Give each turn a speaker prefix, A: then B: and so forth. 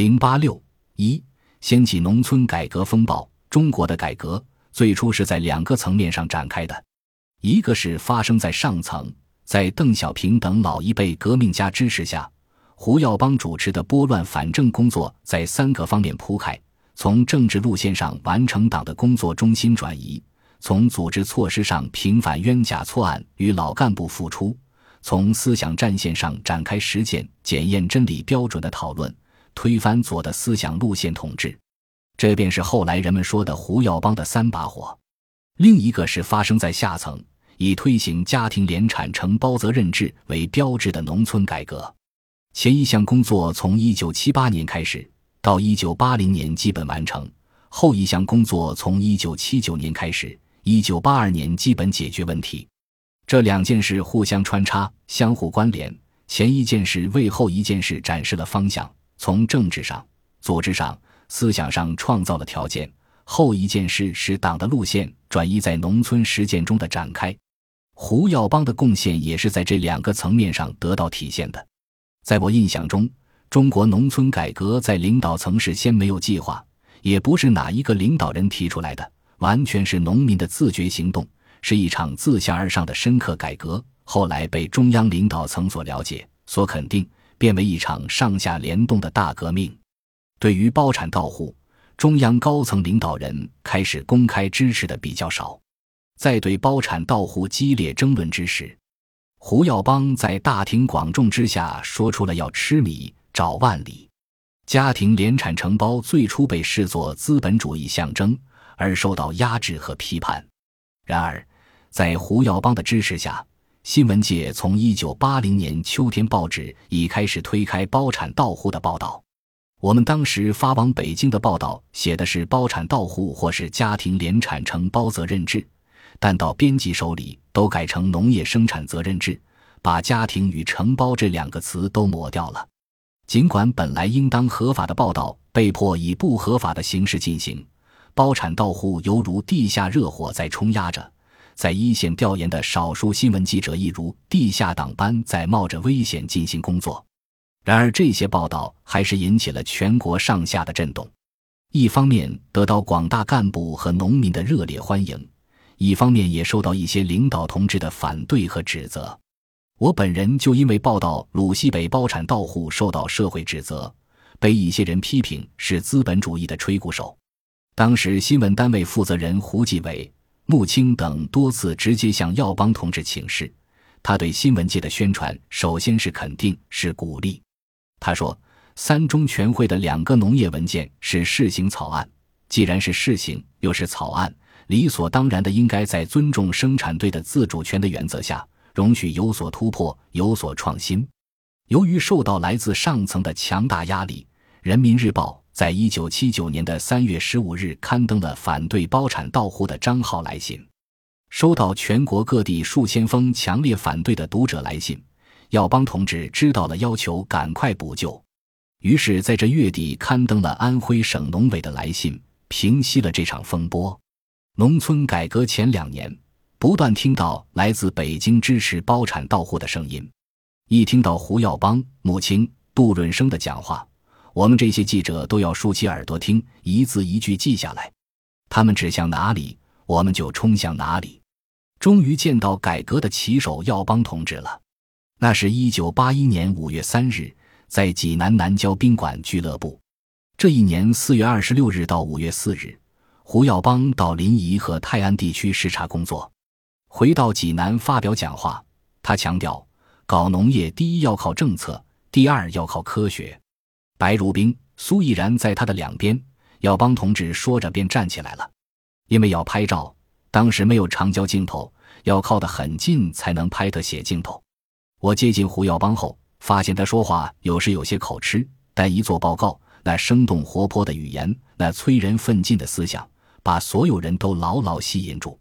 A: 零八六一，掀起农村改革风暴。中国的改革最初是在两个层面上展开的，一个是发生在上层，在邓小平等老一辈革命家支持下，胡耀邦主持的拨乱反正工作在三个方面铺开：从政治路线上完成党的工作中心转移。从组织措施上平反冤假错案与老干部付出，从思想战线上展开实践检验真理标准的讨论，推翻左的思想路线统治，这便是后来人们说的胡耀邦的三把火。另一个是发生在下层，以推行家庭联产承包责任制为标志的农村改革。前一项工作从一九七八年开始，到一九八零年基本完成；后一项工作从一九七九年开始。一九八二年基本解决问题，这两件事互相穿插、相互关联。前一件事为后一件事展示了方向，从政治上、组织上、思想上创造了条件；后一件事使党的路线转移在农村实践中的展开。胡耀邦的贡献也是在这两个层面上得到体现的。在我印象中，中国农村改革在领导层事先没有计划，也不是哪一个领导人提出来的。完全是农民的自觉行动，是一场自下而上的深刻改革。后来被中央领导层所了解、所肯定，变为一场上下联动的大革命。对于包产到户，中央高层领导人开始公开支持的比较少。在对包产到户激烈争论之时，胡耀邦在大庭广众之下说出了“要吃米找万里”。家庭联产承包最初被视作资本主义象征。而受到压制和批判。然而，在胡耀邦的支持下，新闻界从1980年秋天报纸已开始推开包产到户的报道。我们当时发往北京的报道写的是包产到户或是家庭联产承包责任制，但到编辑手里都改成农业生产责任制，把家庭与承包这两个词都抹掉了。尽管本来应当合法的报道被迫以不合法的形式进行。包产到户犹如地下热火在冲压着，在一线调研的少数新闻记者亦如地下党般在冒着危险进行工作。然而，这些报道还是引起了全国上下的震动。一方面得到广大干部和农民的热烈欢迎，一方面也受到一些领导同志的反对和指责。我本人就因为报道鲁西北包产到户受到社会指责，被一些人批评是资本主义的吹鼓手。当时新闻单位负责人胡继伟、穆青等多次直接向耀邦同志请示，他对新闻界的宣传首先是肯定，是鼓励。他说：“三中全会的两个农业文件是试行草案，既然是试行，又是草案，理所当然的应该在尊重生产队的自主权的原则下，容许有所突破，有所创新。由于受到来自上层的强大压力，《人民日报》。”在一九七九年的三月十五日，刊登了反对包产到户的章号来信。收到全国各地数千封强烈反对的读者来信，耀邦同志知道了，要求赶快补救。于是，在这月底刊登了安徽省农委的来信，平息了这场风波。农村改革前两年，不断听到来自北京支持包产到户的声音，一听到胡耀邦、母亲、杜润生的讲话。我们这些记者都要竖起耳朵听，一字一句记下来。他们指向哪里，我们就冲向哪里。终于见到改革的旗手耀邦同志了。那是一九八一年五月三日，在济南南郊宾馆俱乐部。这一年四月二十六日到五月四日，胡耀邦到临沂和泰安地区视察工作，回到济南发表讲话。他强调，搞农业第一要靠政策，第二要靠科学。白如冰、苏毅然在他的两边，耀邦同志说着便站起来了。因为要拍照，当时没有长焦镜头，要靠得很近才能拍特写镜头。我接近胡耀邦后，发现他说话有时有些口吃，但一做报告，那生动活泼的语言，那催人奋进的思想，把所有人都牢牢吸引住。